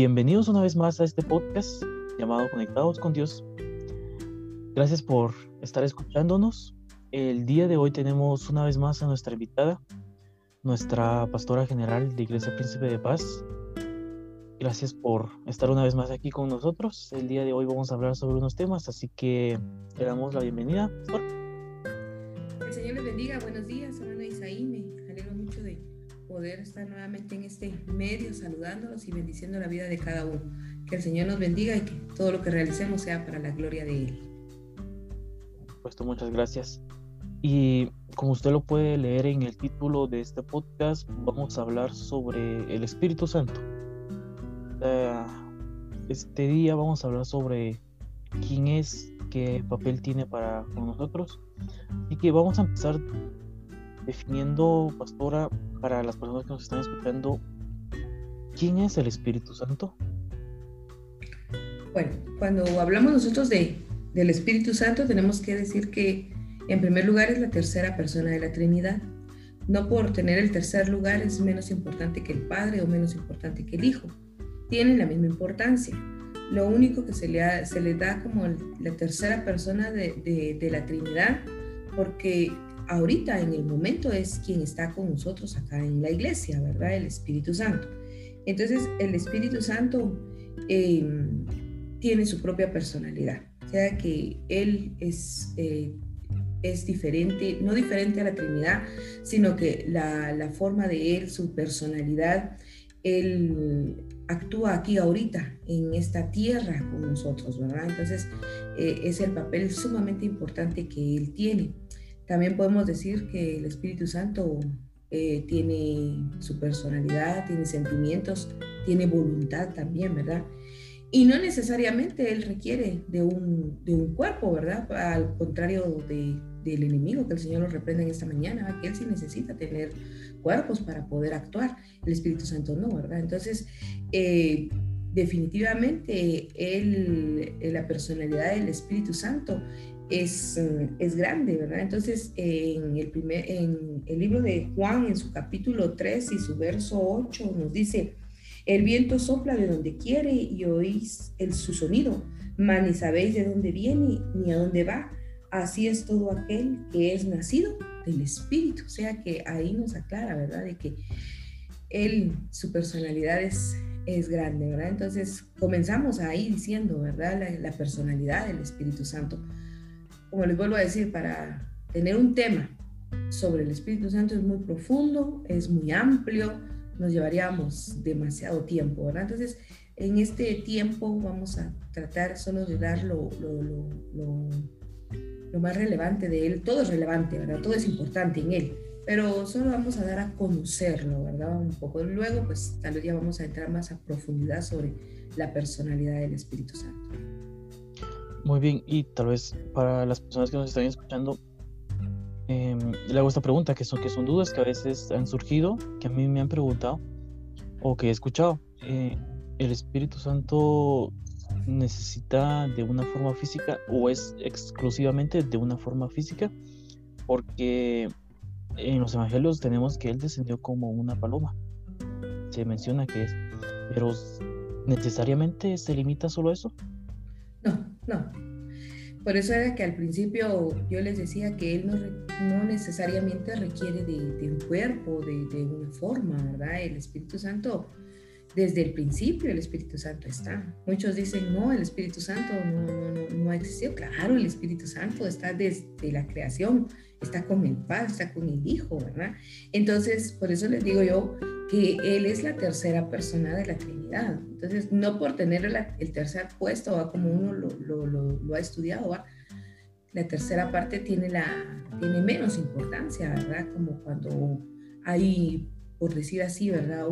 Bienvenidos una vez más a este podcast llamado Conectados con Dios. Gracias por estar escuchándonos. El día de hoy tenemos una vez más a nuestra invitada, nuestra pastora general de Iglesia Príncipe de Paz. Gracias por estar una vez más aquí con nosotros. El día de hoy vamos a hablar sobre unos temas, así que le damos la bienvenida. Estar nuevamente en este medio saludándolos y bendiciendo la vida de cada uno. Que el Señor nos bendiga y que todo lo que realicemos sea para la gloria de Él. Puesto, muchas gracias. Y como usted lo puede leer en el título de este podcast, vamos a hablar sobre el Espíritu Santo. Este día vamos a hablar sobre quién es, qué papel tiene para con nosotros. y que vamos a empezar definiendo, pastora, para las personas que nos están escuchando, ¿quién es el Espíritu Santo? Bueno, cuando hablamos nosotros de, del Espíritu Santo, tenemos que decir que en primer lugar es la tercera persona de la Trinidad. No por tener el tercer lugar es menos importante que el Padre o menos importante que el Hijo. Tienen la misma importancia. Lo único que se le, se le da como la tercera persona de, de, de la Trinidad, porque ahorita en el momento es quien está con nosotros acá en la iglesia, ¿verdad? El Espíritu Santo. Entonces, el Espíritu Santo em, tiene su propia personalidad, o sea que Él es, eh, es diferente, no diferente a la Trinidad, sino que la, la forma de Él, su personalidad, Él actúa aquí ahorita, en esta tierra con nosotros, ¿verdad? Entonces, eh, es el papel sumamente importante que Él tiene. También podemos decir que el Espíritu Santo eh, tiene su personalidad, tiene sentimientos, tiene voluntad también, ¿verdad? Y no necesariamente él requiere de un, de un cuerpo, ¿verdad? Al contrario de, del enemigo que el Señor lo reprende en esta mañana, que él sí necesita tener cuerpos para poder actuar. El Espíritu Santo no, ¿verdad? Entonces, eh, definitivamente él, la personalidad del Espíritu Santo es, mm, es grande, ¿verdad? Entonces, en el, primer, en el libro de Juan, en su capítulo 3 y su verso 8, nos dice, el viento sopla de donde quiere y oís el, su sonido, mas ni sabéis de dónde viene ni a dónde va. Así es todo aquel que es nacido del Espíritu. O sea que ahí nos aclara, ¿verdad? De que él, su personalidad es, es grande, ¿verdad? Entonces comenzamos ahí diciendo, ¿verdad? La personalidad del Espíritu Santo como les vuelvo a decir, para tener un tema sobre el Espíritu Santo es muy profundo, es muy amplio, nos llevaríamos demasiado tiempo, ¿verdad? Entonces, en este tiempo vamos a tratar solo de dar lo, más relevante de él. Todo es relevante, ¿verdad? Todo es importante en él, pero solo vamos a dar a conocerlo, ¿verdad? Un poco. Luego, pues tal vez ya vamos a entrar más a profundidad sobre la personalidad del Espíritu Santo. Muy bien, y tal vez para las personas que nos están escuchando, eh, le hago esta pregunta, que son, que son dudas que a veces han surgido, que a mí me han preguntado o que he escuchado. Eh, ¿El Espíritu Santo necesita de una forma física o es exclusivamente de una forma física? Porque en los evangelios tenemos que Él descendió como una paloma. Se menciona que es, pero ¿necesariamente se limita solo a eso? No, no. Por eso era que al principio yo les decía que él no, no necesariamente requiere de, un cuerpo, de, de, una forma, ¿verdad? El Espíritu Santo, desde el principio el Espíritu Santo está. Muchos dicen, no, el Espíritu Santo no, no, no ha existido. Claro, el Espíritu Santo está desde la creación, está con el Padre, está con el Hijo, ¿verdad? Entonces, por eso les digo yo que Él es la tercera persona de la Trinidad. Entonces, no por tener el tercer puesto, ¿va? como uno lo, ha estudiado, ¿va? la tercera parte tiene, la, tiene menos importancia, ¿verdad? Como cuando hay, por decir así, ¿verdad?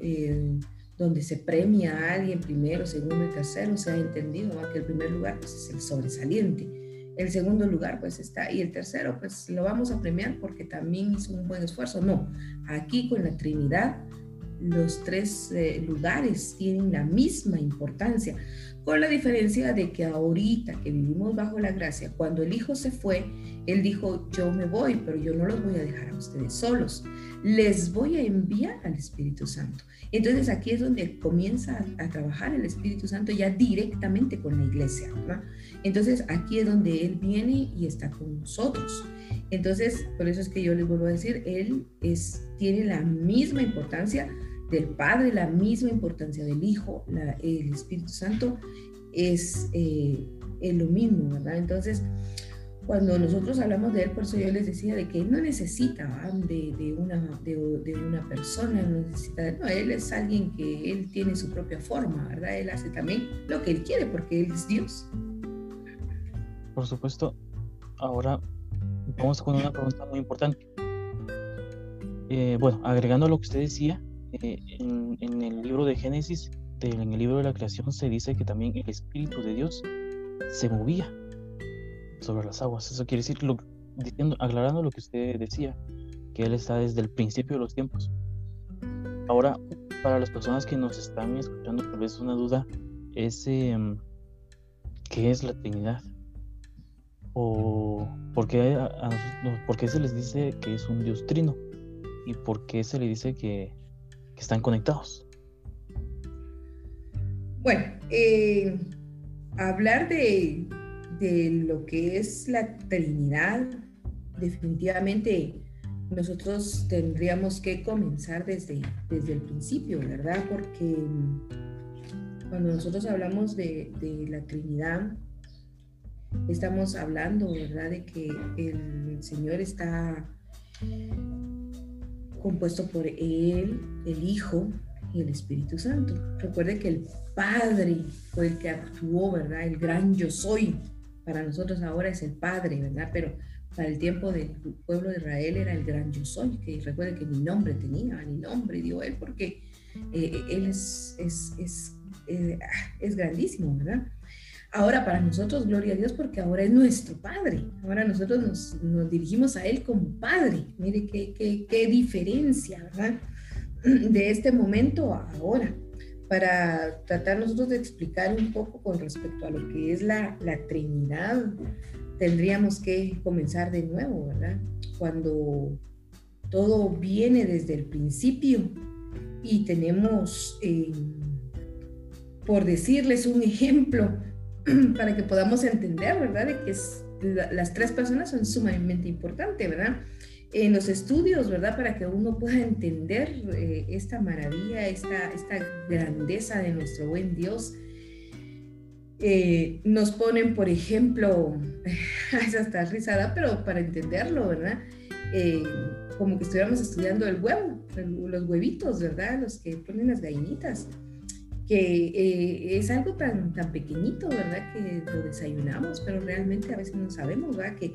Eh, donde se premia a alguien primero, segundo y tercero, se ha entendido ¿va? que el primer lugar pues, es el sobresaliente el segundo lugar pues está y el tercero pues lo vamos a premiar porque también hizo un buen esfuerzo. No, aquí con la Trinidad los tres eh, lugares tienen la misma importancia, con la diferencia de que ahorita que vivimos bajo la gracia, cuando el Hijo se fue, Él dijo, yo me voy, pero yo no los voy a dejar a ustedes solos, les voy a enviar al Espíritu Santo. Entonces aquí es donde comienza a, trabajar el Espíritu Santo ya directamente con la iglesia, Entonces aquí es donde Él viene y está con nosotros. Entonces, por eso es que yo les vuelvo a decir, Él es, tiene la misma importancia del Padre, la misma importancia del Hijo, el Espíritu Santo es, eh, es, lo mismo, ¿verdad? Entonces, cuando nosotros hablamos de Él, por eso yo les decía de que Él no necesita de, de, una, de, una persona, no necesita, no, Él es alguien que Él tiene su propia forma, ¿verdad? Él hace también lo que Él quiere porque Él es Dios. Por supuesto, ahora vamos con una pregunta muy importante. Eh, bueno, agregando lo que usted decía, eh, en, el libro de Génesis, en el libro de la creación, se dice que también el Espíritu de Dios se movía sobre las aguas. Eso quiere decir, aclarando lo que usted decía, que Él está desde el principio de los tiempos. Ahora, para las personas que nos están escuchando, tal vez una duda es em, qué es la Trinidad o por qué, por qué se les dice que es un Dios trino y por qué se le dice que están conectados. Bueno, eh, hablar de, lo que es la Trinidad, definitivamente nosotros tendríamos que comenzar desde, desde el principio, ¿verdad? Porque cuando nosotros hablamos de, de, la Trinidad, estamos hablando, ¿verdad? De que el Señor está compuesto por Él, el Hijo y el Espíritu Santo. Recuerde que el Padre fue el que actuó, ¿verdad? El gran yo soy. Para nosotros ahora es el Padre, ¿verdad? Pero para el tiempo del pueblo de Israel era el gran yo soy, que recuerde que mi nombre tenía, mi nombre dio Él, porque eh, Él es, es, es, eh, es grandísimo, ¿verdad? Ahora para nosotros, gloria a Dios, porque ahora es nuestro Padre. Ahora nosotros nos, dirigimos a Él como Padre. Mire qué, qué, qué, diferencia, ¿verdad? De este momento a ahora. Para tratar nosotros de explicar un poco con respecto a lo que es la, la Trinidad, tendríamos que comenzar de nuevo, ¿verdad? Cuando todo viene desde el principio y tenemos, eh, por decirles un ejemplo, para que podamos entender, ¿verdad? De que las tres personas son sumamente importantes, ¿verdad? En los estudios, ¿verdad? Para que uno pueda entender eh, esta maravilla, esta, esta grandeza de nuestro buen Dios. Eh, nos ponen, por ejemplo, es hasta risada, pero para entenderlo, ¿verdad? Eh, como que estuviéramos estudiando el huevo, los huevitos, ¿verdad? Los que ponen las gallinitas que eh, es algo tan, tan pequeñito, ¿verdad? Que lo desayunamos, pero realmente a veces no sabemos, ¿verdad? Que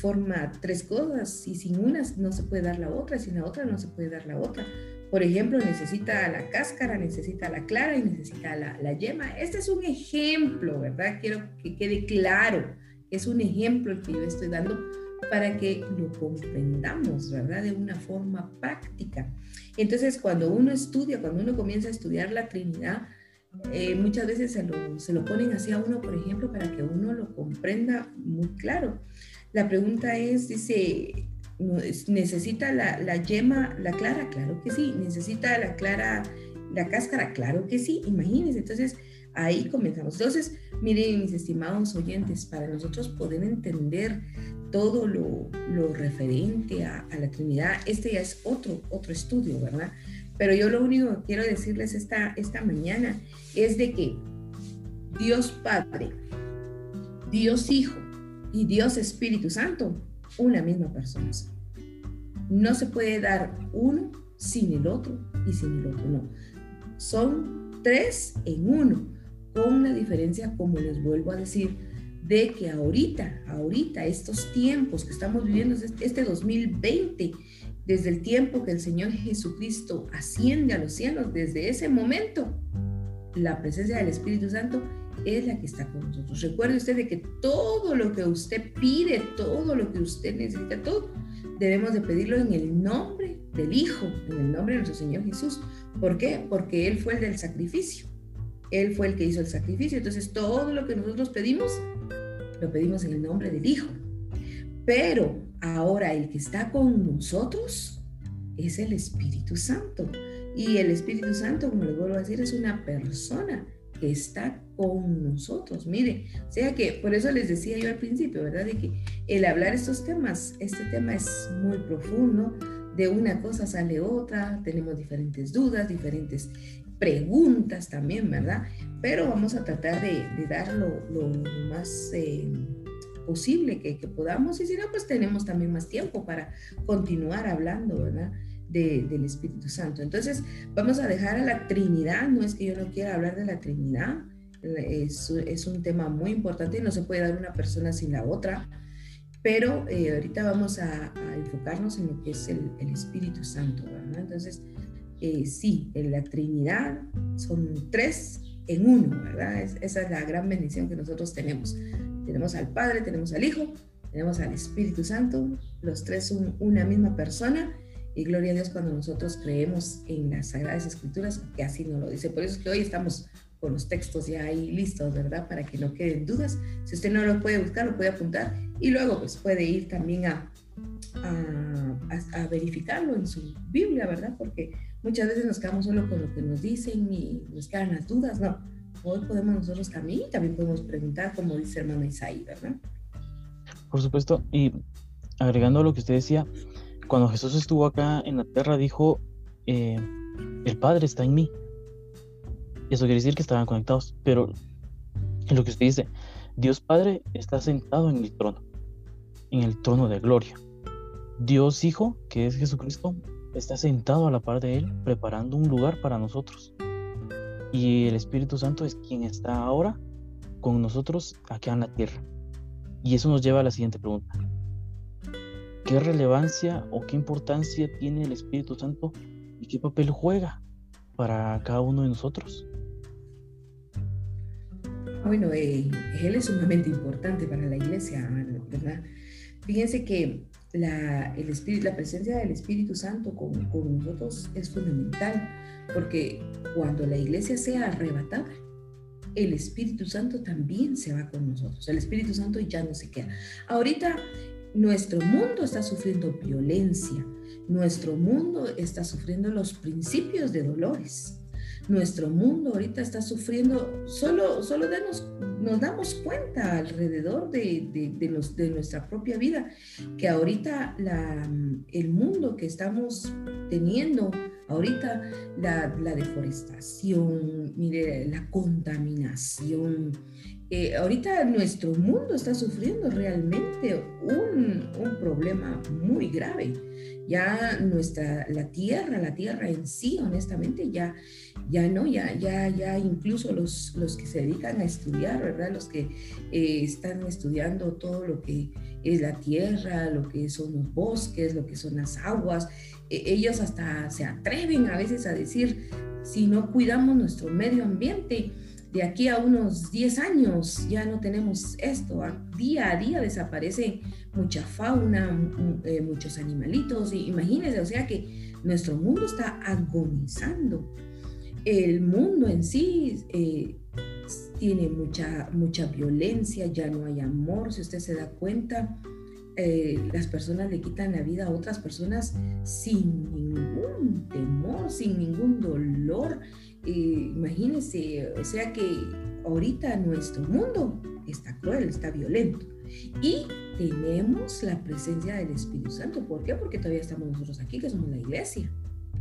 forma tres cosas y sin una no se puede dar la otra, sin la otra no se puede dar la otra. Por ejemplo, necesita la cáscara, necesita la clara y necesita la, la yema. Este es un ejemplo, ¿verdad? Quiero que quede claro. Es un ejemplo el que yo estoy dando para que lo comprendamos, ¿verdad? De una forma práctica. Entonces, cuando uno estudia, cuando uno comienza a estudiar la Trinidad, eh, muchas veces se lo, se lo ponen así a uno, por ejemplo, para que uno lo comprenda muy claro. La pregunta es, dice, ¿necesita la, la yema, la clara? Claro que sí. ¿Necesita la clara, la cáscara? Claro que sí. Imagínense. Entonces, ahí comenzamos. Entonces, miren, mis estimados oyentes, para nosotros poder entender todo lo, referente a, la Trinidad, este ya es otro, otro estudio, ¿verdad? Pero yo lo único que quiero decirles esta, esta mañana es de que Dios Padre, Dios Hijo y Dios Espíritu Santo, una misma persona. No se puede dar uno sin el otro y sin el otro, no. Son tres en uno, con una diferencia, como les vuelvo a decir, de que ahorita, ahorita, estos tiempos que estamos viviendo, este 2020, desde el tiempo que el Señor Jesucristo asciende a los cielos, desde ese momento, la presencia del Espíritu Santo es la que está con nosotros. Recuerde usted de que todo lo que usted pide, todo lo que usted necesita, todo, debemos de pedirlo en el nombre del Hijo, en el nombre de nuestro Señor Jesús. ¿Por qué? Porque Él fue el del sacrificio. Él fue el que hizo el sacrificio. Entonces todo lo que nosotros pedimos, lo pedimos en el nombre del Hijo. Pero ahora el que está con nosotros es el Espíritu Santo. Y el Espíritu Santo, como les vuelvo a decir, es una persona que está con nosotros. Mire, o sea que por eso les decía yo al principio, ¿verdad? De que el hablar estos temas, este tema es muy profundo, de una cosa sale otra, tenemos diferentes dudas, diferentes preguntas también, ¿verdad? Pero vamos a tratar de, dar lo, más eh, posible que, que podamos y si no, pues tenemos también más tiempo para continuar hablando, ¿verdad? del Espíritu Santo. Entonces, vamos a dejar a la Trinidad, no es que yo no quiera hablar de la Trinidad, es, es un tema muy importante y no se puede dar una persona sin la otra, pero eh, ahorita vamos a, enfocarnos en lo que es el, Espíritu Santo, ¿verdad? Entonces, eh, sí, en la Trinidad son tres en uno, ¿verdad? esa es la gran bendición que nosotros tenemos. Tenemos al Padre, tenemos al Hijo, tenemos al Espíritu Santo, los tres son una misma persona y gloria a Dios cuando nosotros creemos en las Sagradas Escrituras, que así nos lo dice. Por eso es que hoy estamos con los textos ya ahí listos, ¿verdad? Para que no queden dudas. Si usted no lo puede buscar, lo puede apuntar y luego pues puede ir también a, a, verificarlo en su Biblia, ¿verdad? Porque muchas veces nos quedamos solo con lo que nos dicen y nos quedan las dudas, ¿no? Hoy podemos nosotros también, también podemos preguntar, como dice hermano Isaí, ¿verdad? Por supuesto, y agregando lo que usted decía, cuando Jesús estuvo acá en la tierra, dijo, eh, el Padre está en mí. Eso quiere decir que estaban conectados, pero en lo que usted dice, Dios Padre está sentado en el trono, en el trono de gloria. Dios Hijo, que es Jesucristo, está sentado a la par de Él, preparando un lugar para nosotros. Y el Espíritu Santo es quien está ahora con nosotros acá en la tierra. Y eso nos lleva a la siguiente pregunta. ¿Qué relevancia o qué importancia tiene el Espíritu Santo y qué papel juega para cada uno de nosotros? Bueno, eh, él es sumamente importante para la iglesia, ¿verdad? Fíjense que la, el espíritu, la presencia del Espíritu Santo con, con nosotros es fundamental, porque cuando la iglesia sea arrebatada, el Espíritu Santo también se va con nosotros. El Espíritu Santo ya no se queda. Ahorita nuestro mundo está sufriendo violencia, nuestro mundo está sufriendo los principios de dolores. Nuestro mundo ahorita está sufriendo, solo, solo nos damos cuenta alrededor de, los, de nuestra propia vida, que ahorita la, el mundo que estamos teniendo, ahorita la, la deforestación, mire, la contaminación, eh, ahorita nuestro mundo está sufriendo realmente un, un, problema muy grave. Ya nuestra, la tierra, la tierra en sí, honestamente, ya, ya no, ya, ya, ya incluso los, los que se dedican a estudiar, ¿verdad? Los que eh, están estudiando todo lo que es la tierra, lo que son los bosques, lo que son las aguas, eh, ellos hasta se atreven a veces a decir, si no cuidamos nuestro medio ambiente, de aquí a unos 10 años ya no tenemos esto. Día a día desaparece mucha fauna, eh, muchos animalitos. Imagínense, o sea que nuestro mundo está agonizando. El mundo en sí eh, tiene mucha, mucha violencia, ya no hay amor. Si usted se da cuenta, eh, las personas le quitan la vida a otras personas sin ningún temor, sin ningún dolor imagínense, o sea que ahorita nuestro mundo está cruel, está violento. Y tenemos la presencia del Espíritu Santo. ¿Por qué? Porque todavía estamos nosotros aquí, que somos la iglesia.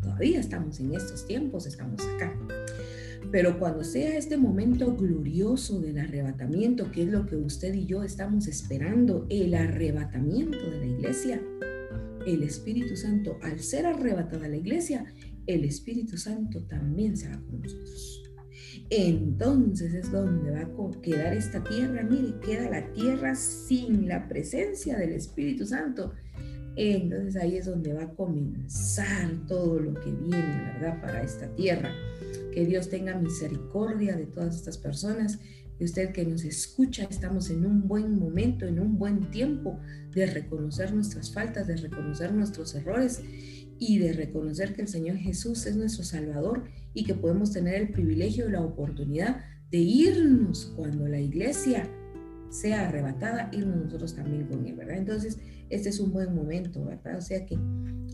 Todavía estamos en estos tiempos, estamos acá. Pero cuando sea este momento glorioso del arrebatamiento, que es lo que usted y yo estamos esperando, el arrebatamiento de la iglesia, el Espíritu Santo, al ser arrebatada la iglesia, el Espíritu Santo también se va con nosotros. Entonces es donde va a quedar esta tierra. Mire, queda la tierra sin la presencia del Espíritu Santo. Entonces ahí es donde va a comenzar todo lo que viene, ¿verdad? Para esta tierra. Que Dios tenga misericordia de todas estas personas, y usted que nos escucha, estamos en un buen momento, en un buen tiempo de reconocer nuestras faltas, de reconocer nuestros errores y de reconocer que el Señor Jesús es nuestro Salvador y que podemos tener el privilegio y la oportunidad de irnos cuando la iglesia sea arrebatada, irnos nosotros también con Él, ¿verdad? Entonces, este es un buen momento, ¿verdad? O sea que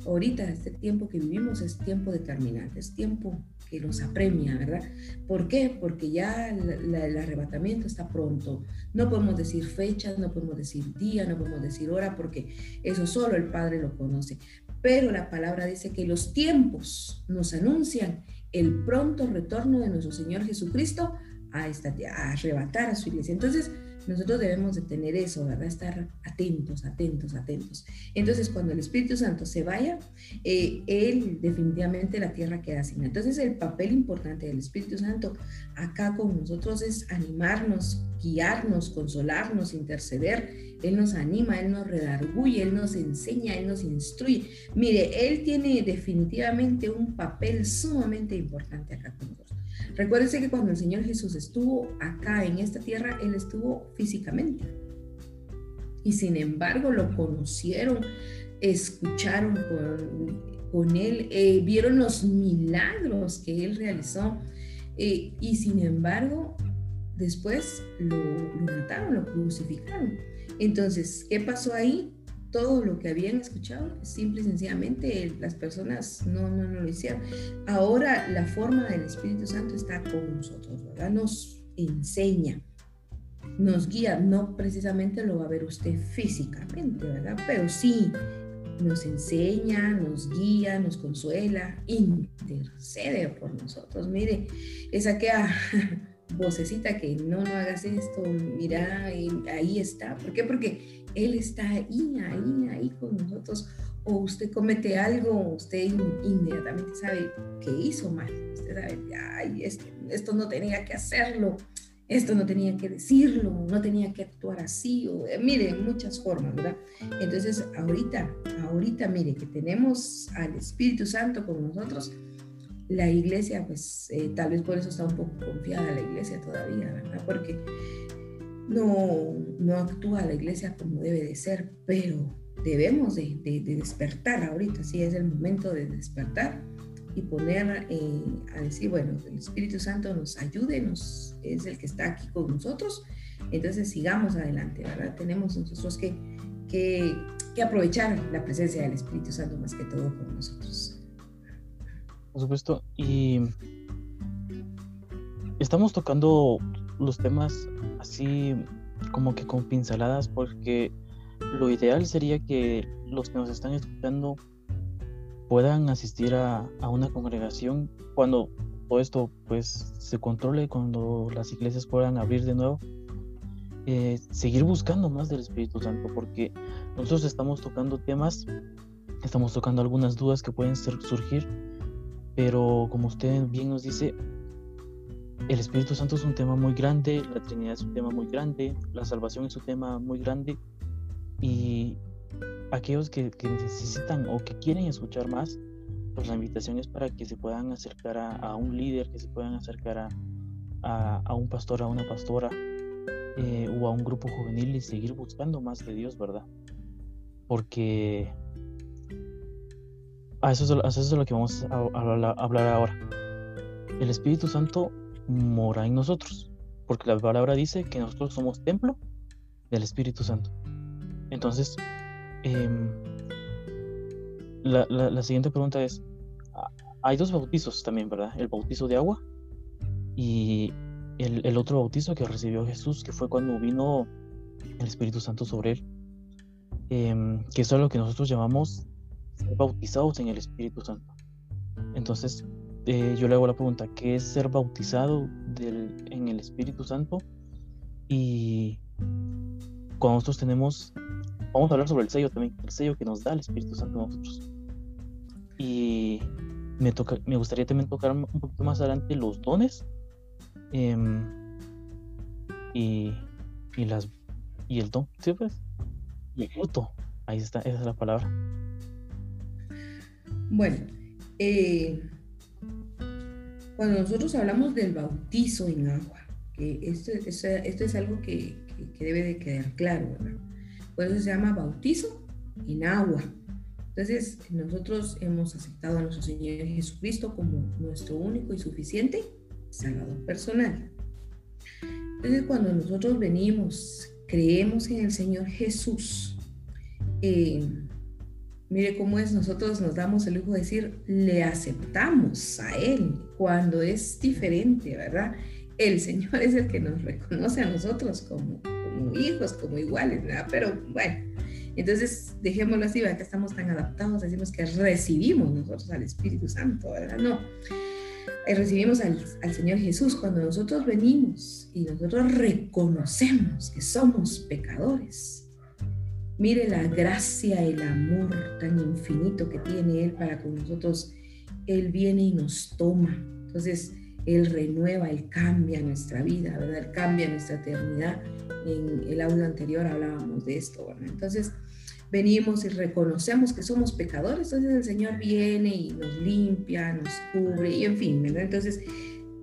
ahorita, este tiempo que vivimos es tiempo determinante, es tiempo que nos apremia, ¿verdad? ¿Por qué? Porque ya el arrebatamiento está pronto. No podemos decir fechas, no podemos decir día, no podemos decir hora, porque eso solo el Padre lo conoce. Pero la palabra dice que los tiempos nos anuncian el pronto retorno de nuestro Señor Jesucristo a, esta, a arrebatar a su iglesia. Entonces, nosotros debemos de tener eso, ¿verdad? Estar atentos, atentos, atentos. Entonces, cuando el Espíritu Santo se vaya, eh, Él definitivamente la tierra queda sin. Entonces, el papel importante del Espíritu Santo acá con nosotros es animarnos, guiarnos, consolarnos, interceder. Él nos anima, Él nos redarguye, Él nos enseña, Él nos instruye. Mire, Él tiene definitivamente un papel sumamente importante acá con nosotros. Recuérdense que cuando el Señor Jesús estuvo acá en esta tierra, Él estuvo físicamente. Y sin embargo lo conocieron, escucharon con, Él, eh, vieron los milagros que Él realizó. Eh, y sin embargo, después lo, lo mataron, lo crucificaron. Entonces, ¿qué pasó ahí? Todo lo que habían escuchado, simple y sencillamente las personas no, no, no lo hicieron. Ahora la forma del Espíritu Santo está con nosotros, ¿verdad? Nos enseña, nos guía, no precisamente lo va a ver usted físicamente, ¿verdad? Pero sí nos enseña, nos guía, nos consuela, intercede por nosotros. Mire, esa que vocecita que no, no hagas esto, mira, ahí está. ¿Por qué? Porque Él está ahí, ahí, ahí con nosotros. O usted comete algo, usted inmediatamente sabe que hizo mal. Usted sabe, ay, esto, esto no tenía que hacerlo, esto no tenía que decirlo, no tenía que actuar así. O, eh, mire, muchas formas, ¿verdad? Entonces, ahorita, ahorita, mire, que tenemos al Espíritu Santo con nosotros la iglesia, pues eh, tal vez por eso está un poco confiada la iglesia todavía, ¿verdad? Porque no, no actúa la iglesia como debe de ser, pero debemos de, despertar ahorita, sí, es el momento de despertar y poner eh, a decir, bueno, el Espíritu Santo nos ayude, nos, es el que está aquí con nosotros, entonces sigamos adelante, ¿verdad? Tenemos nosotros que, que, que aprovechar la presencia del Espíritu Santo más que todo con nosotros. Por supuesto. Y estamos tocando los temas así como que con pinceladas porque lo ideal sería que los que nos están escuchando puedan asistir a, una congregación cuando todo esto pues se controle, cuando las iglesias puedan abrir de nuevo. Eh, seguir buscando más del Espíritu Santo porque nosotros estamos tocando temas, estamos tocando algunas dudas que pueden surgir pero como usted bien nos dice, el Espíritu Santo es un tema muy grande, la Trinidad es un tema muy grande, la salvación es un tema muy grande y aquellos que, necesitan o que quieren escuchar más, pues la invitación es para que se puedan acercar a, un líder, que se puedan acercar a, un pastor, a una pastora eh, o a un grupo juvenil y seguir buscando más de Dios, ¿verdad? Porque a eso, es, lo que vamos a, hablar ahora. El Espíritu Santo mora en nosotros, porque la palabra dice que nosotros somos templo del Espíritu Santo. Entonces, em, la, siguiente pregunta es, ah, hay dos bautizos también, ¿verdad? El bautizo de agua y el, otro bautizo que recibió Jesús, que fue cuando vino el Espíritu Santo sobre él, em, que es lo que nosotros llamamos bautizados en el Espíritu Santo. Entonces, eh, yo le hago la pregunta, ¿qué es ser bautizado en el Espíritu Santo? Y cuando nosotros tenemos, vamos a hablar sobre el sello también, el sello que nos da el Espíritu Santo a nosotros. Y me, toca, me gustaría también tocar un poquito más adelante los dones em, y, y, las, y el don, ¿sí pues? El fruto, ahí está, esa es la palabra. Bueno, eh, cuando nosotros hablamos del bautizo en agua, esto, esto, es algo que, que, debe de quedar claro, ¿verdad? Por eso se llama bautizo en agua. Entonces, nosotros hemos aceptado a nuestro Señor Jesucristo como nuestro único y suficiente Salvador personal. Entonces, cuando nosotros venimos, creemos en el Señor Jesús, eh, mire cómo es, nosotros nos damos el lujo de decir, le aceptamos a Él cuando es diferente, ¿verdad? El Señor es el que nos reconoce a nosotros como, hijos, como iguales, ¿verdad? Pero bueno, entonces dejémoslo así, ¿verdad? Que estamos tan adaptados, decimos que recibimos nosotros al Espíritu Santo, ¿verdad? No. Eh, recibimos al, al, Señor Jesús, cuando nosotros venimos y nosotros reconocemos que somos pecadores, mire la gracia, el amor tan infinito que tiene Él para con nosotros. Él viene y nos toma. Entonces, Él renueva, Él cambia nuestra vida, ¿verdad? Él cambia nuestra eternidad. En el audio anterior hablábamos de esto, ¿verdad? Entonces, venimos y reconocemos que somos pecadores, entonces el Señor viene y nos limpia, nos cubre y en fin, ¿verdad? Entonces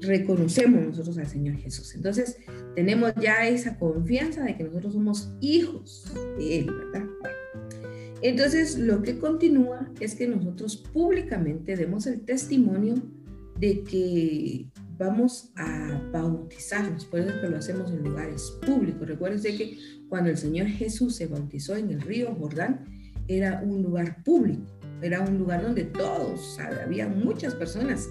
reconocemos nosotros al Señor Jesús. Entonces tenemos ya esa confianza de que nosotros somos hijos de Él, ¿verdad? Entonces lo que continúa es que nosotros públicamente demos el testimonio de que vamos a bautizarnos, por eso que lo hacemos en lugares públicos. Recuerden que cuando el Señor Jesús se bautizó en el río Jordán, era un lugar público, era un lugar donde todos, había muchas personas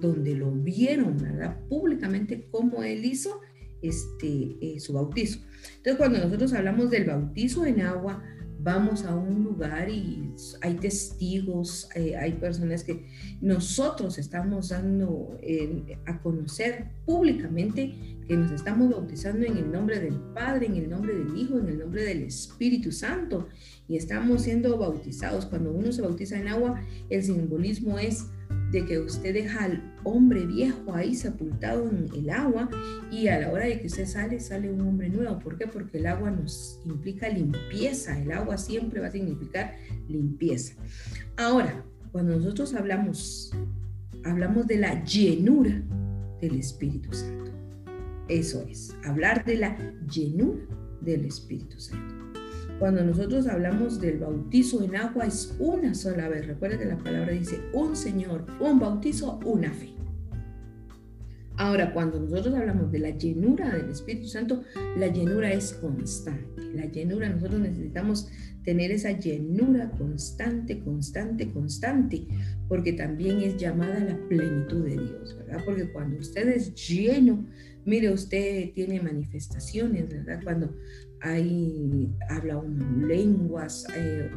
donde lo vieron, ¿verdad? Públicamente cómo él hizo este, eh, su bautizo. Entonces, cuando nosotros hablamos del bautizo en agua, vamos a un lugar y hay testigos, eh, hay personas que nosotros estamos dando a conocer públicamente que nos estamos bautizando en el nombre del Padre, en el nombre del Hijo, en el nombre del Espíritu Santo y estamos siendo bautizados. Cuando uno se bautiza en agua, el simbolismo es de que usted deja al hombre viejo ahí sepultado en el agua y a la hora de que usted sale, sale un hombre nuevo. ¿Por qué? Porque el agua nos implica limpieza. El agua siempre va a significar limpieza. Ahora, cuando nosotros hablamos, hablamos de la llenura del Espíritu Santo. Eso es, hablar de la llenura del Espíritu Santo. Cuando nosotros hablamos del bautizo en agua es una sola vez. Recuerden que la palabra dice un Señor, un bautizo, una fe. Ahora, cuando nosotros hablamos de la llenura del Espíritu Santo, la llenura es constante. La llenura, nosotros necesitamos tener esa llenura constante, constante, constante, porque también es llamada la plenitud de Dios, ¿verdad? Porque cuando usted es lleno, mire, usted tiene manifestaciones, ¿verdad? Cuando hay, habla uno lenguas, eh,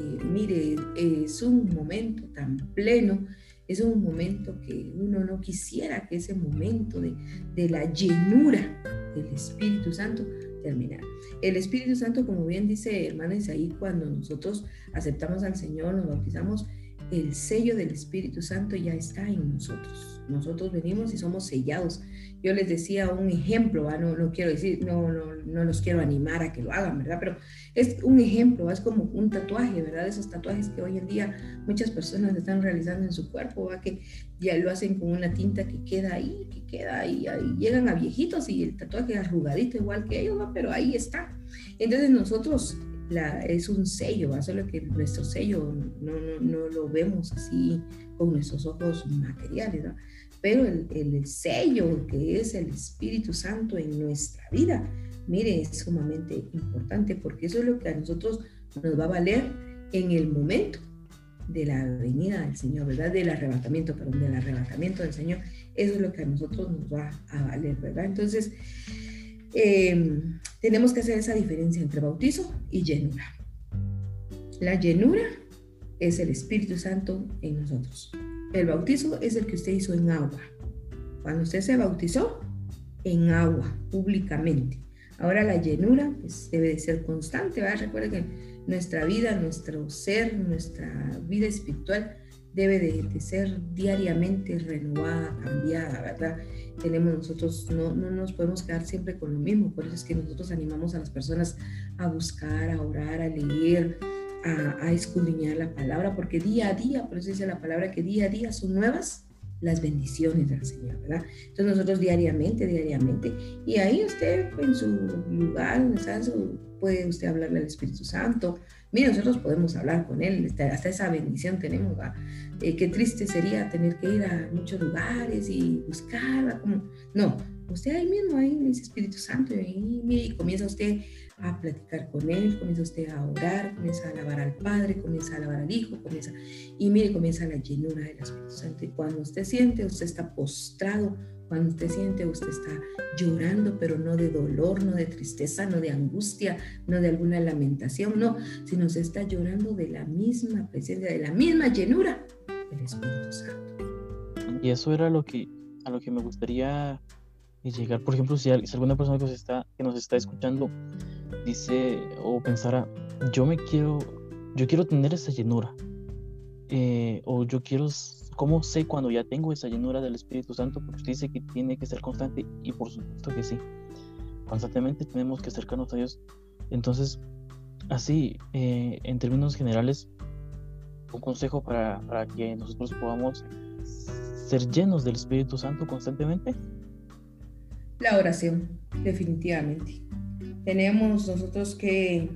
eh, mire, es un momento tan pleno, es un momento que uno no quisiera que ese momento de, de la llenura del Espíritu Santo terminara. El Espíritu Santo, como bien dice hermana Isaí, cuando nosotros aceptamos al Señor, nos bautizamos, el sello del Espíritu Santo ya está en nosotros. Nosotros venimos y somos sellados yo les decía un ejemplo, no, no quiero decir, no, no, no los quiero animar a que lo hagan, ¿verdad? Pero es un ejemplo, es como un tatuaje, ¿verdad? Esos tatuajes que hoy en día muchas personas están realizando en su cuerpo, ¿verdad? Que ya lo hacen con una tinta que queda ahí, que queda ahí, ahí. llegan a viejitos y el tatuaje arrugadito igual que ellos, ¿verdad? Pero ahí está. Entonces nosotros la, es un sello, ¿verdad? solo que nuestro sello no, no, no, lo vemos así con nuestros ojos materiales, ¿verdad? pero el, sello que es el Espíritu Santo en nuestra vida, mire, es sumamente importante porque eso es lo que a nosotros nos va a valer en el momento de la venida del Señor, ¿verdad? Del arrebatamiento, perdón, del arrebatamiento del Señor. Eso es lo que a nosotros nos va a valer, ¿verdad? Entonces, em, tenemos que hacer esa diferencia entre bautizo y llenura. La llenura es el Espíritu Santo en nosotros. El bautizo es el que usted hizo en agua. Cuando usted se bautizó, en agua, públicamente. Ahora la llenura pues, debe de ser constante, ¿verdad? Recuerda que nuestra vida, nuestro ser, nuestra vida espiritual debe de, ser diariamente renovada, cambiada, ¿verdad? Tenemos nosotros, no, no nos podemos quedar siempre con lo mismo, por eso es que nosotros animamos a las personas a buscar, a orar, a leer, a, escudriñar la palabra, porque día a día, por eso dice la palabra que día a día son nuevas las bendiciones del Señor, ¿verdad? Entonces nosotros diariamente, diariamente, y ahí usted en su lugar, puede usted hablarle al Espíritu Santo. Mire, nosotros podemos hablar con Él, hasta esa bendición tenemos, eh, qué triste sería tener que ir a muchos lugares y buscarla, como, no, usted ahí mismo, ahí dice Espíritu Santo, y, y comienza usted a platicar con Él, comienza usted a orar, comienza a alabar al Padre, comienza a alabar al Hijo, comienza, y mire, comienza la llenura del Espíritu Santo. Y cuando usted siente, usted está postrado, cuando usted siente, usted está llorando, pero no de dolor, no de tristeza, no de angustia, no de alguna lamentación, no, sino se está llorando de la misma presencia, de la misma llenura del Espíritu Santo. Y eso era lo que, a lo que me gustaría llegar. Por ejemplo, si, alguna persona que está, que nos está escuchando dice o pensara, yo me quiero, yo quiero tener esa llenura. Eh, o yo quiero, ¿cómo sé cuando ya tengo esa llenura del Espíritu Santo? Porque usted dice que tiene que ser constante y por supuesto que sí. Constantemente tenemos que acercarnos a Dios. Entonces, así, eh, en términos generales, un consejo para, para que nosotros podamos ser llenos del Espíritu Santo constantemente. La oración, definitivamente tenemos nosotros que,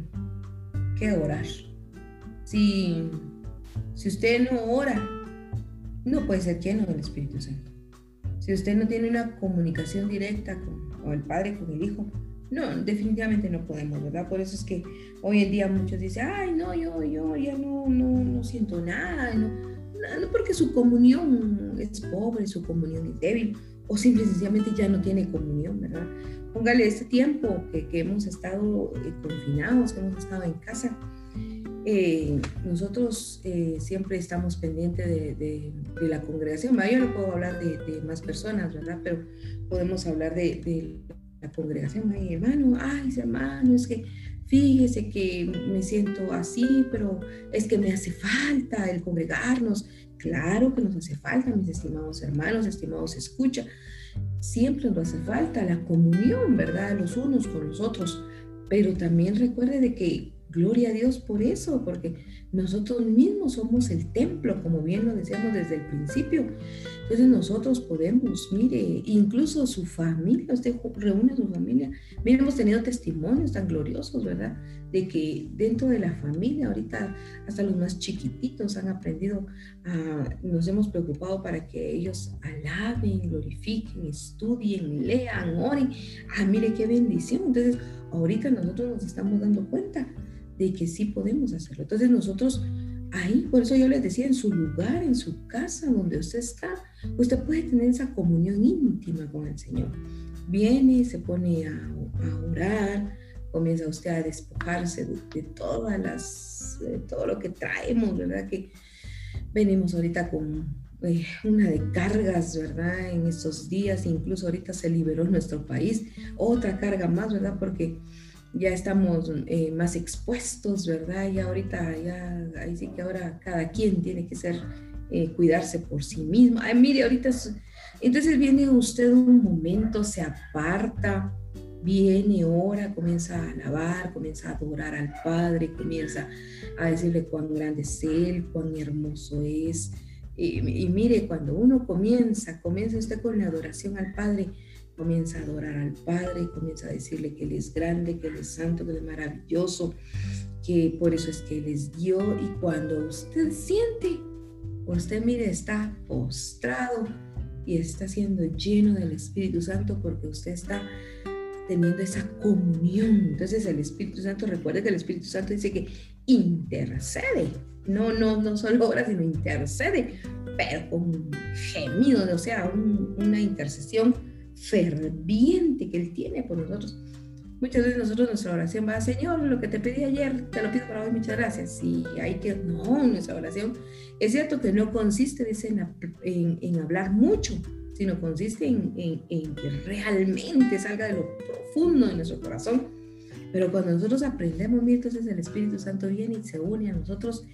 que orar. Si, si usted no ora, no puede ser lleno del Espíritu Santo. Si usted no tiene una comunicación directa con, el Padre, con el Hijo, no, definitivamente no podemos, ¿verdad? Por eso es que hoy en día muchos dicen, ay, no, yo, yo ya no, no, no siento nada, no, no, porque su comunión es pobre, su comunión es débil, o simple sencillamente ya no tiene comunión, ¿verdad? póngale este tiempo que, que hemos estado eh, confinados, que hemos estado en casa. Eh, nosotros eh, siempre estamos pendientes de, de, la congregación. Yo no puedo hablar de, más personas, ¿verdad? Pero podemos hablar de, la congregación. Ay, hermano, ay, hermano, es que fíjese que me siento así, pero es que me hace falta el congregarnos. Claro que nos hace falta, mis estimados hermanos, estimados escucha siempre nos hace falta la comunión, ¿verdad? Los unos con los otros. Pero también recuerde de que gloria a Dios por eso, porque nosotros mismos somos el templo, como bien lo decíamos desde el principio. Entonces nosotros podemos, mire, incluso su familia, usted reúne su familia. Mire, hemos tenido testimonios tan gloriosos, ¿verdad? De que dentro de la familia, ahorita hasta los más chiquititos han aprendido, a, nos hemos preocupado para que ellos alaben, glorifiquen, estudien, lean, oren. Ah, mire qué bendición. Entonces, ahorita nosotros nos estamos dando cuenta de que sí podemos hacerlo. Entonces nosotros ahí, por eso yo les decía, en su lugar, en su casa, donde usted está, usted puede tener esa comunión íntima con el Señor. Viene, se pone a, orar, comienza usted a despojarse de, todas las, de todo lo que traemos, ¿verdad? Que venimos ahorita con eh, una de cargas, ¿verdad? En estos días, incluso ahorita se liberó nuestro país, otra carga más, ¿verdad? Porque ya estamos eh, más expuestos, ¿verdad? Y ahorita, ya, ahí sí que ahora cada quien tiene que ser, eh, cuidarse por sí mismo. Ay, mire, ahorita, entonces viene usted un momento, se aparta, viene, ora, comienza a alabar, comienza a adorar al Padre, comienza a decirle cuán grande es Él, cuán hermoso es. Y, y mire, cuando uno comienza, comienza usted con la adoración al Padre, comienza a adorar al Padre, comienza a decirle que Él es grande, que Él es santo, que Él es maravilloso, que por eso es que Él es Dios. Y cuando usted siente, usted mire, está postrado y está siendo lleno del Espíritu Santo porque usted está teniendo esa comunión. Entonces el Espíritu Santo, recuerde que el Espíritu Santo dice que intercede. No, no, no solo obra, sino intercede, pero con gemido, o sea, una intercesión ferviente que Él tiene por nosotros. Muchas veces nosotros nuestra oración va, Señor, lo que te pedí ayer, te lo pido para hoy, muchas gracias. Y hay que, no, nuestra oración es cierto que no consiste en, en, hablar mucho, sino consiste en, en, que realmente salga de lo profundo de nuestro corazón. Pero cuando nosotros aprendemos, mire, entonces el Espíritu Santo viene y se une a nosotros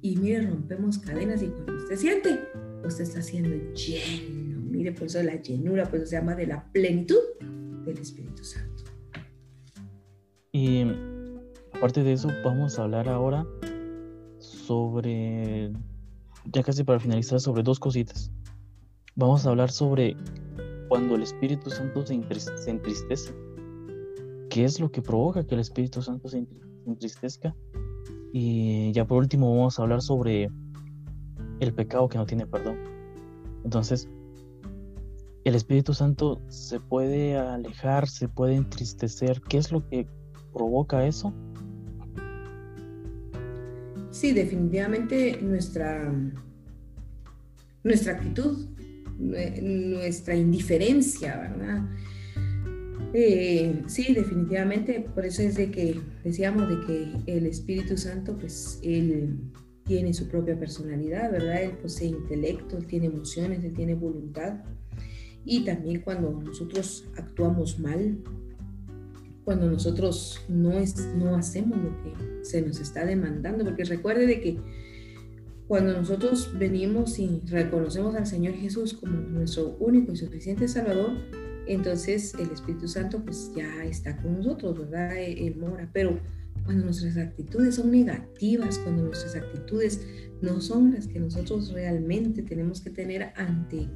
y mire, rompemos cadenas y cuando usted siente, usted está siendo lleno Mire, por eso la llenura, pues se llama de la plenitud del Espíritu Santo. Y aparte de eso, vamos a hablar ahora sobre, ya casi para finalizar, sobre dos cositas. vamos a hablar sobre cuando el Espíritu Santo se, entristece. ¿Qué es lo que provoca que el Espíritu Santo se entristezca? Y ya por último vamos a hablar sobre el pecado que no tiene perdón. Entonces, el Espíritu Santo se puede alejar, se puede entristecer. ¿Qué es lo que provoca eso? Sí, definitivamente nuestra, nuestra actitud, nuestra indiferencia, ¿verdad? Eh, sí, definitivamente, por eso es de que decíamos de que el Espíritu Santo, pues él tiene su propia personalidad, ¿verdad? Él posee intelecto, él tiene emociones, él tiene voluntad. Y también cuando nosotros actuamos mal, cuando nosotros no, es, no hacemos lo que se nos está demandando, porque recuerde de que cuando nosotros venimos y reconocemos al Señor Jesús como nuestro único y suficiente Salvador, entonces el Espíritu Santo pues ya está con nosotros, ¿verdad? Él mora, pero cuando nuestras actitudes son negativas, cuando nuestras actitudes no son las que nosotros realmente tenemos que tener ante,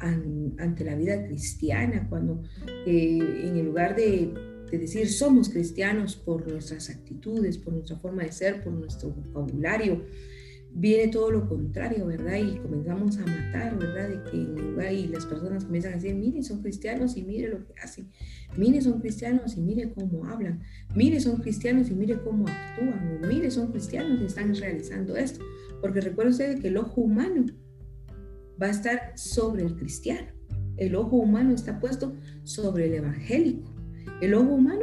ante la vida cristiana, cuando eh, en el lugar de, de, decir somos cristianos por nuestras actitudes, por nuestra forma de ser, por nuestro vocabulario, viene todo lo contrario, ¿verdad? Y comenzamos a matar, ¿verdad? De que en lugar y las personas comienzan a decir, mire, son cristianos y mire lo que hacen, mire, son cristianos y mire cómo hablan, mire, son cristianos y mire cómo actúan, o mire, son cristianos y están realizando esto. Porque recuerde usted que el ojo humano va a estar sobre el cristiano, el ojo humano está puesto sobre el evangélico, el ojo humano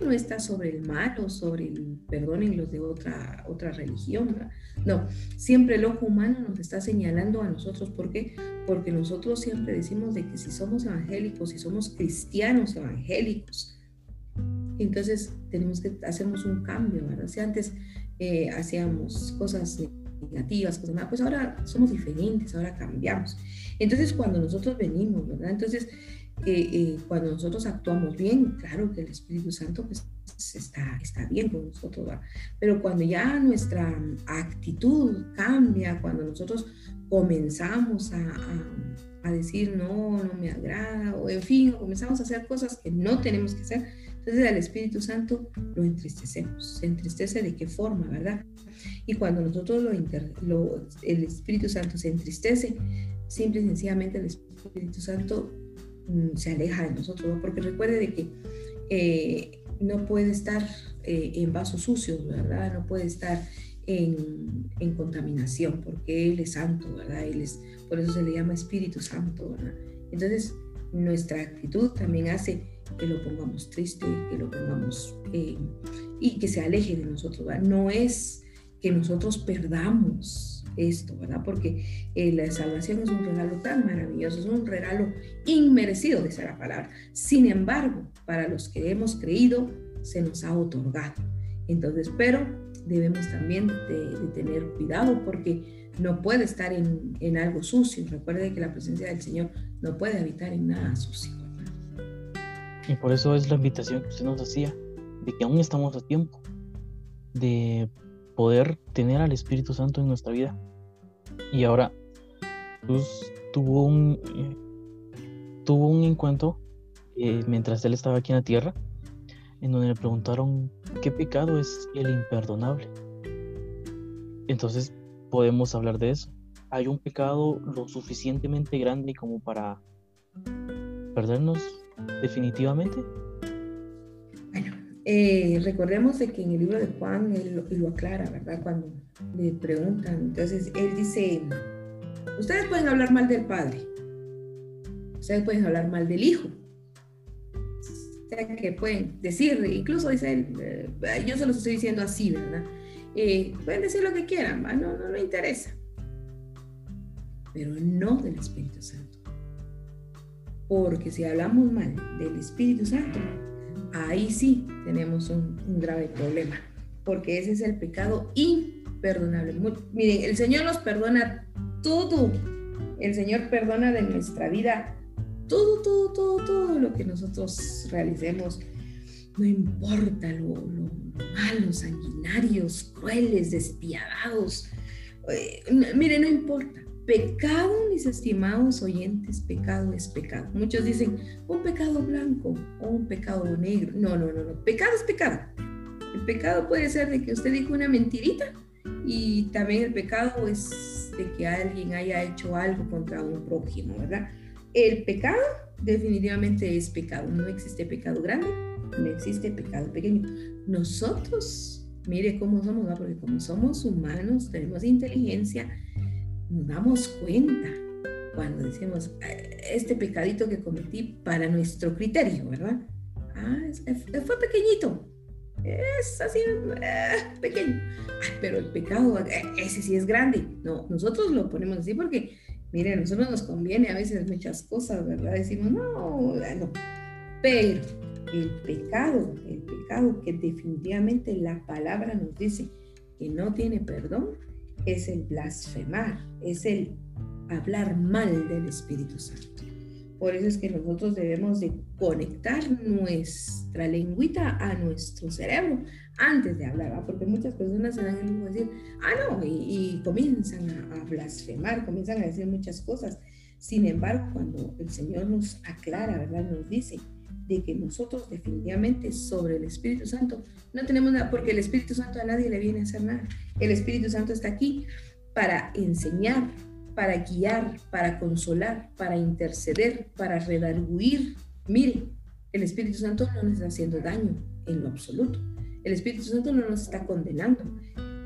no está sobre el malo, sobre el, perdonen los de otra, otra religión, no, siempre el ojo humano nos está señalando a nosotros, ¿por qué? Porque nosotros siempre decimos de que si somos evangélicos, si somos cristianos evangélicos, entonces tenemos que hacemos un cambio, ¿verdad? Si antes eh, hacíamos cosas negativas, cosas malas, pues ahora somos diferentes, ahora cambiamos. Entonces cuando nosotros venimos, ¿verdad? Entonces eh, cuando nosotros actuamos bien, claro que el Espíritu Santo pues, está, está bien con nosotros, pero cuando ya nuestra actitud cambia, cuando nosotros comenzamos a, a, decir no, no me agrada, o en fin, comenzamos a hacer cosas que no tenemos que hacer, entonces al Espíritu Santo lo entristecemos. Se entristece de qué forma, ¿verdad? Y cuando nosotros lo, lo el Espíritu Santo se entristece, simple y sencillamente el Espíritu Santo Mm, se aleja de nosotros, porque recuerde de que eh, no puede estar eh, en vasos sucios, ¿verdad? No puede estar en, en, contaminación, porque Él es santo, ¿verdad? Él es, por eso se le llama Espíritu Santo, ¿verdad? Entonces, nuestra actitud también hace que lo pongamos triste, que lo pongamos eh, y que se aleje de nosotros, ¿verdad? No es que nosotros perdamos esto, ¿verdad? Porque eh, la salvación es un regalo tan maravilloso, es un regalo inmerecido, dice la palabra. Sin embargo, para los que hemos creído, se nos ha otorgado. Entonces, pero debemos también de, tener cuidado porque no puede estar en, en, algo sucio. Recuerde que la presencia del Señor no puede habitar en nada sucio. Y por eso es la invitación que usted nos hacía, de que aún estamos a tiempo de poder tener al Espíritu Santo en nuestra vida. Y ahora Jesús tuvo un, eh, tuvo un encuentro eh, mientras él estaba aquí en la tierra, en donde le preguntaron qué pecado es el imperdonable. Entonces podemos hablar de eso. ¿Hay un pecado lo suficientemente grande como para perdernos definitivamente? Eh, recordemos de que en el libro de Juan él, lo aclara, ¿verdad? Cuando le preguntan, entonces él dice, ustedes pueden hablar mal del Padre, ustedes pueden hablar mal del Hijo, que pueden decir, incluso dice él, eh, yo se los estoy diciendo así, ¿verdad? Eh, pueden decir lo que quieran, no, no me interesa, pero no del Espíritu Santo. Porque si hablamos mal del Espíritu Santo, ahí sí tenemos un, grave problema, porque ese es el pecado imperdonable. miren, el Señor nos perdona todo. El Señor perdona de nuestra vida todo, todo, todo, todo lo que nosotros realicemos. No importa lo, lo malos, sanguinarios, crueles, despiadados. Eh, no importa. Pecado, mis estimados oyentes, pecado es pecado. Muchos dicen un pecado blanco o un pecado negro. No, no, no, no. Pecado es pecado. El pecado puede ser de que usted dijo una mentirita y también el pecado es de que alguien haya hecho algo contra un prójimo, ¿verdad? El pecado definitivamente es pecado. No existe pecado grande, no existe pecado pequeño. Nosotros, mire cómo somos, ¿no? porque como somos humanos, tenemos inteligencia, nos damos cuenta cuando decimos este pecadito que cometí para nuestro criterio, ¿verdad? Ah, fue pequeñito, es así eh, pequeño, pero el pecado, eh, ese sí es grande. No, nosotros lo ponemos así porque, miren, a nosotros nos conviene a veces muchas cosas, ¿verdad? Decimos, no, no, pero el pecado, el pecado que definitivamente la palabra nos dice que no tiene perdón, es el blasfemar, es el hablar mal del Espíritu Santo. Por eso es que nosotros debemos de conectar nuestra lengüita a nuestro cerebro antes de hablar, porque muchas personas se dan el lujo de decir, ah, no, y, comienzan a, a, blasfemar, comienzan a decir muchas cosas. Sin embargo, cuando el Señor nos aclara, ¿verdad? Nos dice de que nosotros definitivamente sobre el Espíritu Santo no tenemos nada, porque el Espíritu Santo a nadie le viene a hacer nada. El Espíritu Santo está aquí para enseñar, para guiar, para consolar, para interceder, para redarguir. Mire, el Espíritu Santo no nos está haciendo daño en lo absoluto. El Espíritu Santo no nos está condenando.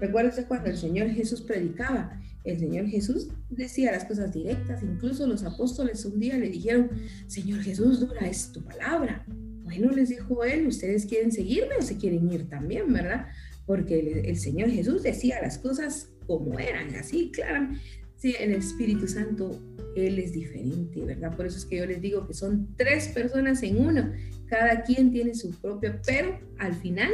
Recuérdese cuando el Señor Jesús predicaba, el Señor Jesús decía las cosas directas, incluso los apóstoles un día le dijeron, Señor Jesús, dura es tu palabra. Bueno, les dijo él, ustedes quieren seguirme o se quieren ir también, ¿verdad? Porque el, Señor Jesús decía las cosas como eran, así, claro. Sí, el Espíritu Santo, Él es diferente, ¿verdad? Por eso es que yo les digo que son tres personas en uno. Cada quien tiene su propio, pero al final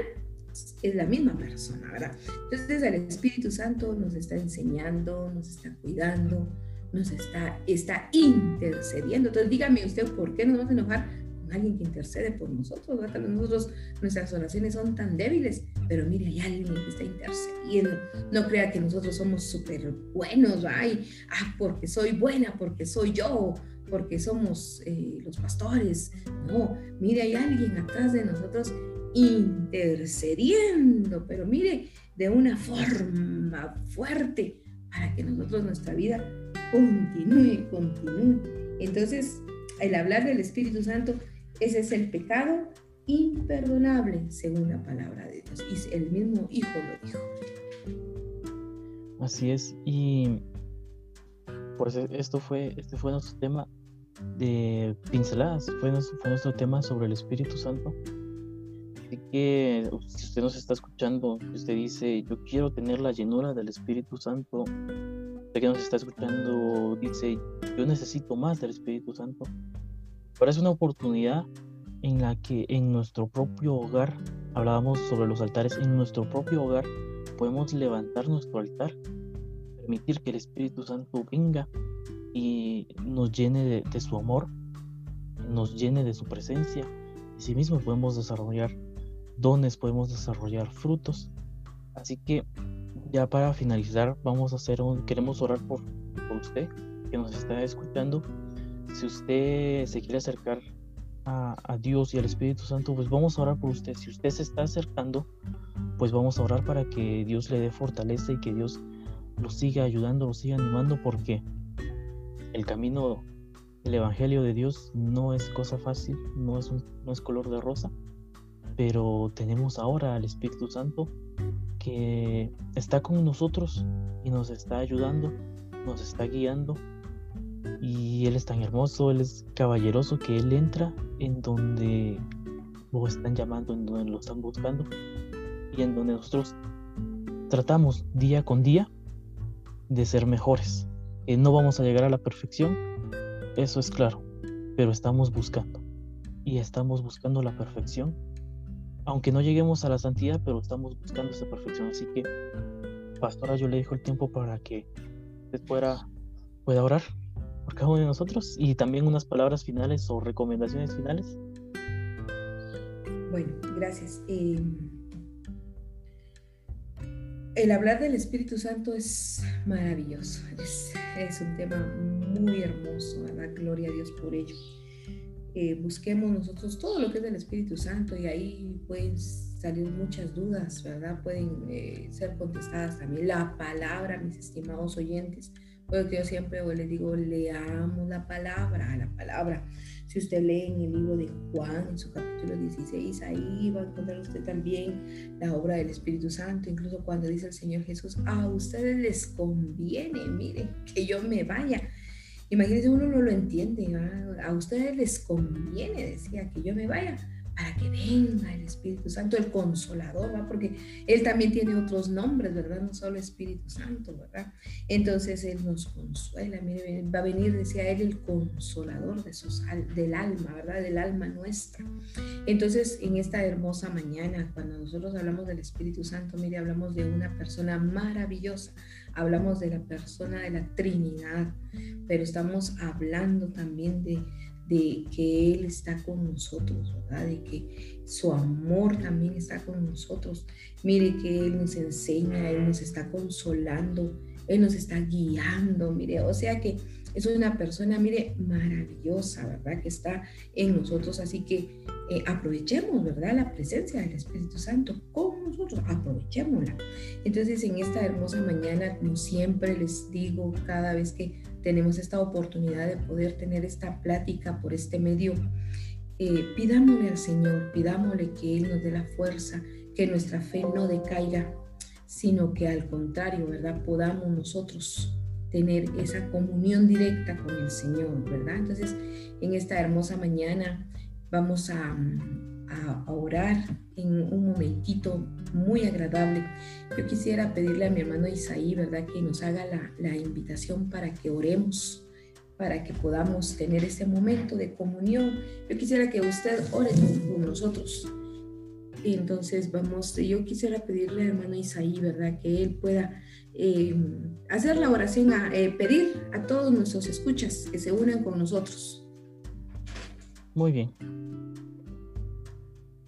es la misma persona, ¿verdad? Entonces el Espíritu Santo nos está enseñando, nos está cuidando, nos está, está intercediendo. Entonces dígame usted, ¿por qué nos vamos a enojar con alguien que intercede por nosotros? ¿verdad? Nosotros, nuestras oraciones son tan débiles, pero mire, hay alguien que está intercediendo. No crea que nosotros somos súper buenos, ay, ah, porque soy buena, porque soy yo, porque somos eh, los pastores. No, mire, hay alguien atrás de nosotros intercediendo, pero mire, de una forma fuerte para que nosotros nuestra vida continúe, continúe. Entonces, el hablar del Espíritu Santo, ese es el pecado imperdonable, según la palabra de Dios. Y el mismo Hijo lo dijo. Así es, y pues esto fue, este fue nuestro tema de pinceladas, fue fue nuestro tema sobre el Espíritu Santo. Así que si usted nos está escuchando, usted dice, yo quiero tener la llenura del Espíritu Santo, usted que nos está escuchando dice, yo necesito más del Espíritu Santo, pero es una oportunidad en la que en nuestro propio hogar, hablábamos sobre los altares, en nuestro propio hogar podemos levantar nuestro altar, permitir que el Espíritu Santo venga y nos llene de, de su amor, nos llene de su presencia, y sí mismo podemos desarrollar dones, podemos desarrollar frutos. Así que ya para finalizar, vamos a hacer un, queremos orar por, por usted que nos está escuchando. Si usted se quiere acercar a, a, Dios y al Espíritu Santo, pues vamos a orar por usted. Si usted se está acercando, pues vamos a orar para que Dios le dé fortaleza y que Dios lo siga ayudando, lo siga animando, porque el camino, el Evangelio de Dios no es cosa fácil, no es, no es color de rosa pero tenemos ahora al Espíritu Santo que está con nosotros y nos está ayudando, nos está guiando. Y Él es tan hermoso, Él es caballeroso que Él entra en donde lo están llamando, en donde lo están buscando y en donde nosotros tratamos día con día de ser mejores. Eh, no vamos a llegar a la perfección, eso es claro, pero estamos buscando y estamos buscando la perfección aunque no lleguemos a la santidad, pero estamos buscando esa perfección. Así que, pastora, yo le dejo el tiempo para que usted pueda, orar por cada uno de nosotros y también unas palabras finales o recomendaciones finales. Bueno, gracias. El hablar del Espíritu Santo es maravilloso, es, un tema muy hermoso, ¿verdad? Gloria a Dios por ello. Eh, busquemos nosotros todo lo que es del Espíritu Santo y ahí pueden salir muchas dudas, ¿verdad? Pueden eh, ser contestadas también. La palabra, mis estimados oyentes, porque yo siempre les digo, leamos la palabra, la palabra. Si usted lee en el libro de Juan, en su capítulo 16, ahí va a encontrar usted también la obra del Espíritu Santo, incluso cuando dice el Señor Jesús, a ustedes les conviene, miren, que yo me vaya. Imagínense, uno no lo entiende, a ustedes les conviene, decía, que yo me vaya para que venga el Espíritu Santo, el consolador, ¿va? porque Él también tiene otros nombres, ¿verdad? No solo Espíritu Santo, ¿verdad? Entonces Él nos consuela, mire, va a venir, decía Él, el consolador de sus, del alma, ¿verdad? Del alma nuestra. Entonces, en esta hermosa mañana, cuando nosotros hablamos del Espíritu Santo, mire, hablamos de una persona maravillosa, hablamos de la persona de la Trinidad, pero estamos hablando también de de que Él está con nosotros. De que su amor también está con nosotros. Mire que Él nos enseña, Él nos está consolando, Él nos está guiando, mire, o sea que es una persona, mire, maravillosa, ¿verdad? Que está en nosotros, así que eh, aprovechemos, ¿verdad? La presencia del Espíritu Santo con nosotros, aprovechémosla. Entonces, en esta hermosa mañana, como siempre les digo, cada vez que tenemos esta oportunidad de poder tener esta plática por este medio, eh, pidámosle al Señor, pidámosle que Él nos dé la fuerza, que nuestra fe no decaiga, sino que al contrario, ¿verdad? Podamos nosotros tener esa comunión directa con el Señor, ¿verdad? Entonces, en esta hermosa mañana vamos a, orar en un momentito muy agradable. Yo quisiera pedirle a mi hermano Isaí, ¿verdad? Que nos haga la, la invitación para que oremos para que podamos tener ese momento de comunión. Yo quisiera que usted ore con, nosotros. Entonces vamos, yo quisiera pedirle al hermano Isaí, ¿verdad? Que él pueda eh, hacer la oración, a, eh, pedir a todos nuestros escuchas que se unan con nosotros. Muy bien.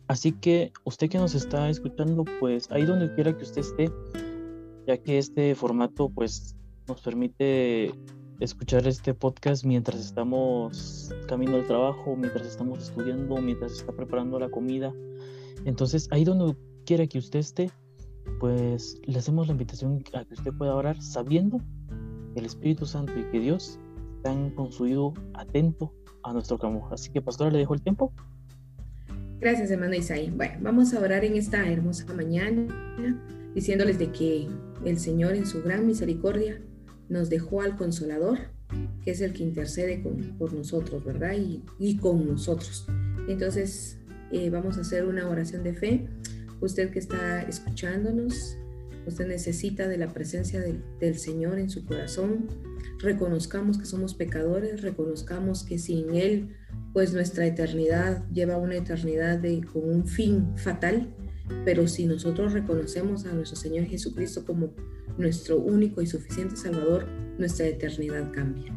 Así que usted que nos está escuchando, pues ahí donde quiera que usted esté, ya que este formato pues nos permite escuchar este podcast mientras estamos camino al trabajo, mientras estamos estudiando, mientras está preparando la comida. Entonces, ahí donde quiera que usted esté, pues le hacemos la invitación a que usted pueda orar sabiendo que el Espíritu Santo y que Dios están con su oído atento a nuestro clamor. Así que, pastora, le dejo el tiempo. Gracias, hermano Isaí. Bueno, vamos a orar en esta hermosa mañana, diciéndoles de que el Señor en su gran misericordia nos dejó al Consolador, que es el que intercede por nosotros, ¿verdad? Y, con nosotros. Entonces, eh, vamos a hacer una oración de fe. Usted que está escuchándonos, usted necesita de la presencia del, del Señor en su corazón. Reconozcamos que somos pecadores, reconozcamos que sin Él pues nuestra eternidad lleva una eternidad de, con un fin fatal, pero si nosotros reconocemos a nuestro Señor Jesucristo como nuestro único y suficiente Salvador, nuestra eternidad cambia.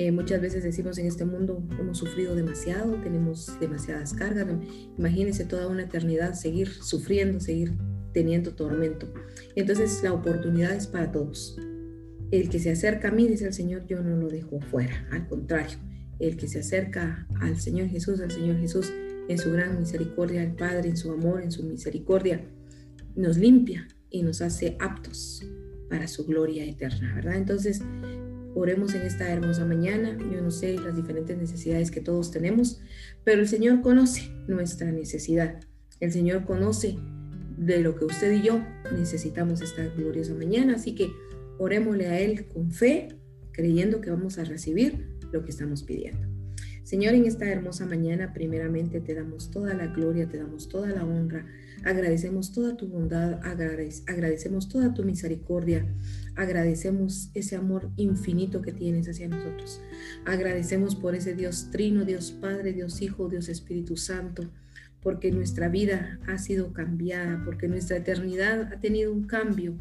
Eh, muchas veces decimos en este mundo hemos sufrido demasiado, tenemos demasiadas cargas. Imagínense toda una eternidad seguir sufriendo, seguir teniendo tormento. Entonces la oportunidad es para todos. El que se acerca a mí, dice el Señor, yo no lo dejo fuera. Al contrario, el que se acerca al Señor Jesús, al Señor Jesús en su gran misericordia, al Padre en su amor, en su misericordia, nos limpia y nos hace aptos para su gloria eterna, ¿verdad? Entonces, oremos en esta hermosa mañana. Yo no sé las diferentes necesidades que todos tenemos, pero el Señor conoce nuestra necesidad. El Señor conoce de lo que usted y yo necesitamos esta gloriosa mañana, así que orémosle a Él con fe, creyendo que vamos a recibir lo que estamos pidiendo. Señor, en esta hermosa mañana, primeramente te damos toda la gloria, te damos toda la honra, agradecemos toda tu bondad, agradecemos toda tu misericordia, agradecemos ese amor infinito que tienes hacia nosotros. Agradecemos por ese Dios trino, Dios Padre, Dios Hijo, Dios Espíritu Santo porque nuestra vida ha sido cambiada, porque nuestra eternidad ha tenido un cambio,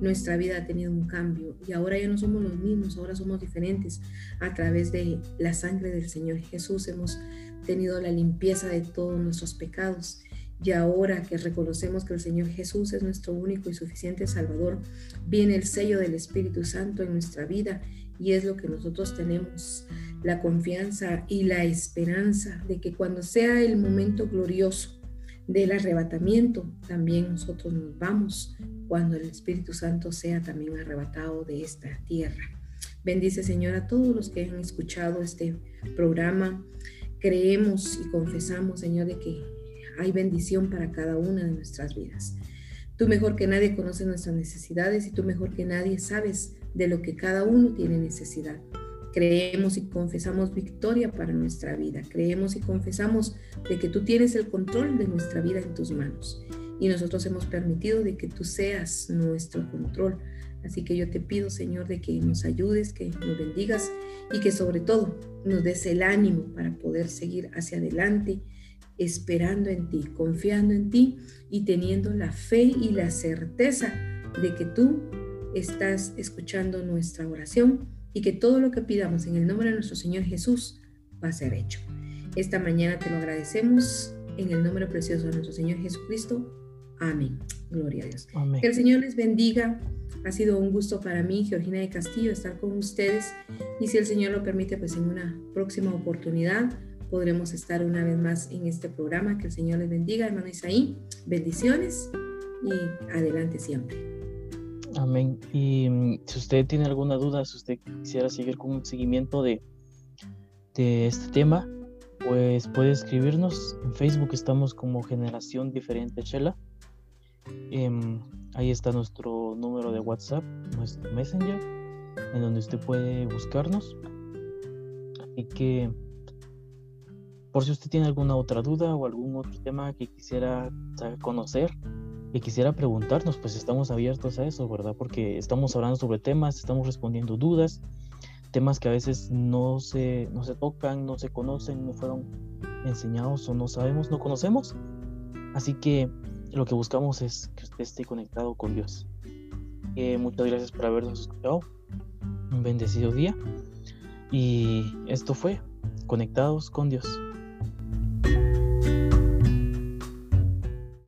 nuestra vida ha tenido un cambio y ahora ya no somos los mismos, ahora somos diferentes. A través de la sangre del Señor Jesús hemos tenido la limpieza de todos nuestros pecados Y ahora que reconocemos que el Señor Jesús es nuestro único y suficiente Salvador, viene el sello del Espíritu Santo en nuestra vida y es lo que nosotros tenemos, la confianza y la esperanza de que cuando sea el momento glorioso del arrebatamiento, también nosotros nos vamos cuando el Espíritu Santo sea también arrebatado de esta tierra. Bendice Señor a todos los que han escuchado este programa. Creemos y confesamos, Señor, de que hay bendición para cada una de nuestras vidas. Tú mejor que nadie conoces nuestras necesidades y tú mejor que nadie sabes de lo que cada uno tiene necesidad. Creemos y confesamos victoria para nuestra vida. Creemos y confesamos de que tú tienes el control de nuestra vida en tus manos. Y nosotros hemos permitido de que tú seas nuestro control. Así que yo te pido, Señor, de que nos ayudes, que nos bendigas y que sobre todo nos des el ánimo para poder seguir hacia adelante, esperando en ti, confiando en ti y teniendo la fe y la certeza de que tú estás escuchando nuestra oración y que todo lo que pidamos en el nombre de nuestro Señor Jesús va a ser hecho. Esta mañana te lo agradecemos en el nombre precioso de nuestro Señor Jesucristo. Amén. Gloria a Dios. Que el Señor les bendiga. Ha sido un gusto para mí, Georgina de Castillo, estar con ustedes. Y si el Señor lo permite, pues en una próxima oportunidad podremos estar una vez más en este programa. Que el Señor les bendiga, hermano Isaí. Bendiciones y adelante siempre. Amén. Y mm, si usted tiene alguna duda, si usted quisiera seguir con un seguimiento de, de este tema, pues puede escribirnos. En Facebook estamos como Generación Diferente Chela. Em, ahí está nuestro número de WhatsApp, nuestro Messenger, en donde usted puede buscarnos. Así que, por si usted tiene alguna otra duda o algún otro tema que quisiera conocer, y quisiera preguntarnos, pues estamos abiertos a eso, ¿verdad? Porque estamos hablando sobre temas, estamos respondiendo dudas, temas que a veces no se, no se tocan, no se conocen, no fueron enseñados o no sabemos, no conocemos. Así que lo que buscamos es que usted esté conectado con Dios. Eh, muchas gracias por habernos escuchado. Un bendecido día. Y esto fue Conectados con Dios.